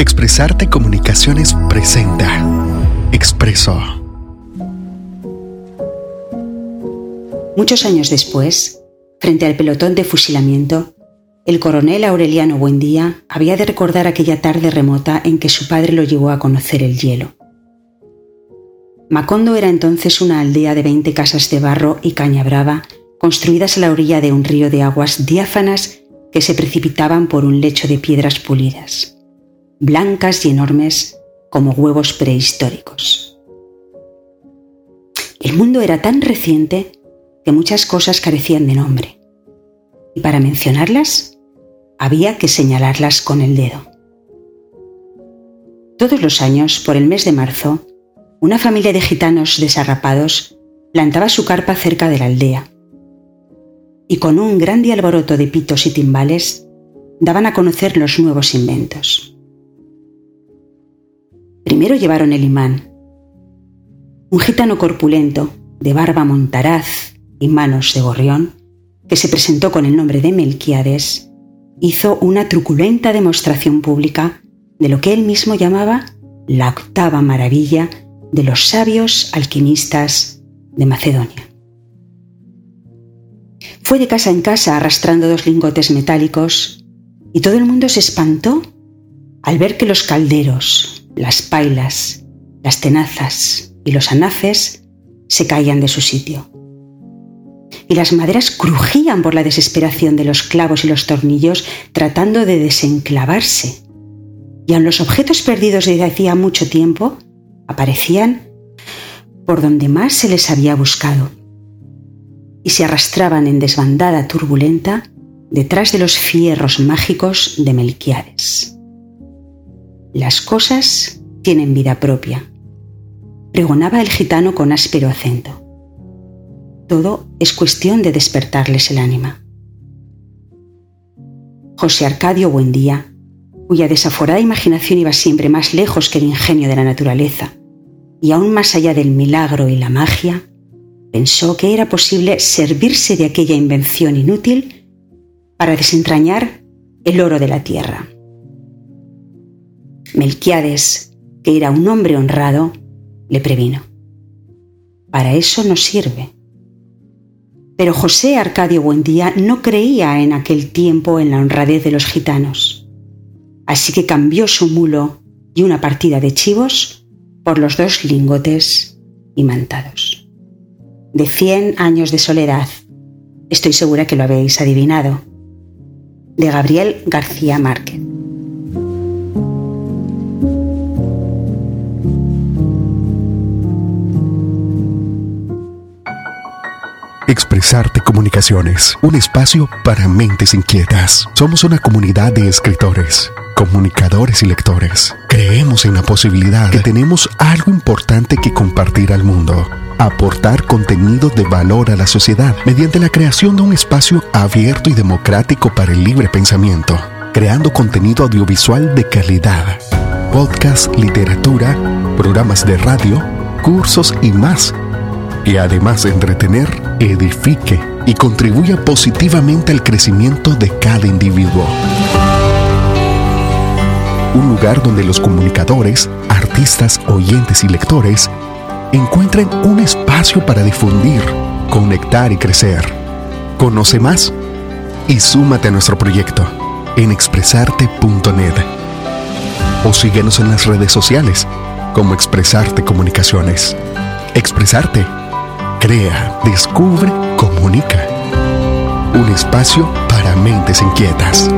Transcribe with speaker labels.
Speaker 1: Expresarte Comunicaciones presenta Expreso.
Speaker 2: Muchos años después, frente al pelotón de fusilamiento, el coronel Aureliano Buendía había de recordar aquella tarde remota en que su padre lo llevó a conocer el hielo. Macondo era entonces una aldea de 20 casas de barro y caña brava, construidas a la orilla de un río de aguas diáfanas que se precipitaban por un lecho de piedras pulidas blancas y enormes como huevos prehistóricos. El mundo era tan reciente que muchas cosas carecían de nombre, y para mencionarlas había que señalarlas con el dedo. Todos los años, por el mes de marzo, una familia de gitanos desarrapados plantaba su carpa cerca de la aldea, y con un grande alboroto de pitos y timbales daban a conocer los nuevos inventos. Primero llevaron el imán. Un gitano corpulento, de barba montaraz y manos de gorrión, que se presentó con el nombre de Melquiades, hizo una truculenta demostración pública de lo que él mismo llamaba la octava maravilla de los sabios alquimistas de Macedonia. Fue de casa en casa arrastrando dos lingotes metálicos y todo el mundo se espantó al ver que los calderos, las pailas, las tenazas y los anafes se caían de su sitio. Y las maderas crujían por la desesperación de los clavos y los tornillos tratando de desenclavarse. Y aun los objetos perdidos desde hacía mucho tiempo aparecían por donde más se les había buscado y se arrastraban en desbandada turbulenta detrás de los fierros mágicos de Melquiades. Las cosas tienen vida propia, pregonaba el gitano con áspero acento. Todo es cuestión de despertarles el ánima. José Arcadio Buendía, cuya desaforada imaginación iba siempre más lejos que el ingenio de la naturaleza, y aún más allá del milagro y la magia, pensó que era posible servirse de aquella invención inútil para desentrañar el oro de la tierra. Melquiades, que era un hombre honrado, le previno. Para eso no sirve. Pero José Arcadio Buendía no creía en aquel tiempo en la honradez de los gitanos, así que cambió su mulo y una partida de chivos por los dos lingotes imantados. De cien años de soledad, estoy segura que lo habéis adivinado, de Gabriel García Márquez.
Speaker 1: Expresarte Comunicaciones, un espacio para mentes inquietas. Somos una comunidad de escritores, comunicadores y lectores. Creemos en la posibilidad que tenemos algo importante que compartir al mundo. Aportar contenido de valor a la sociedad mediante la creación de un espacio abierto y democrático para el libre pensamiento, creando contenido audiovisual de calidad, podcast, literatura, programas de radio, cursos y más y además de entretener, edifique y contribuya positivamente al crecimiento de cada individuo. Un lugar donde los comunicadores, artistas, oyentes y lectores encuentren un espacio para difundir, conectar y crecer. Conoce más y súmate a nuestro proyecto en expresarte.net o síguenos en las redes sociales como Expresarte Comunicaciones. Expresarte Crea, descubre, comunica. Un espacio para mentes inquietas.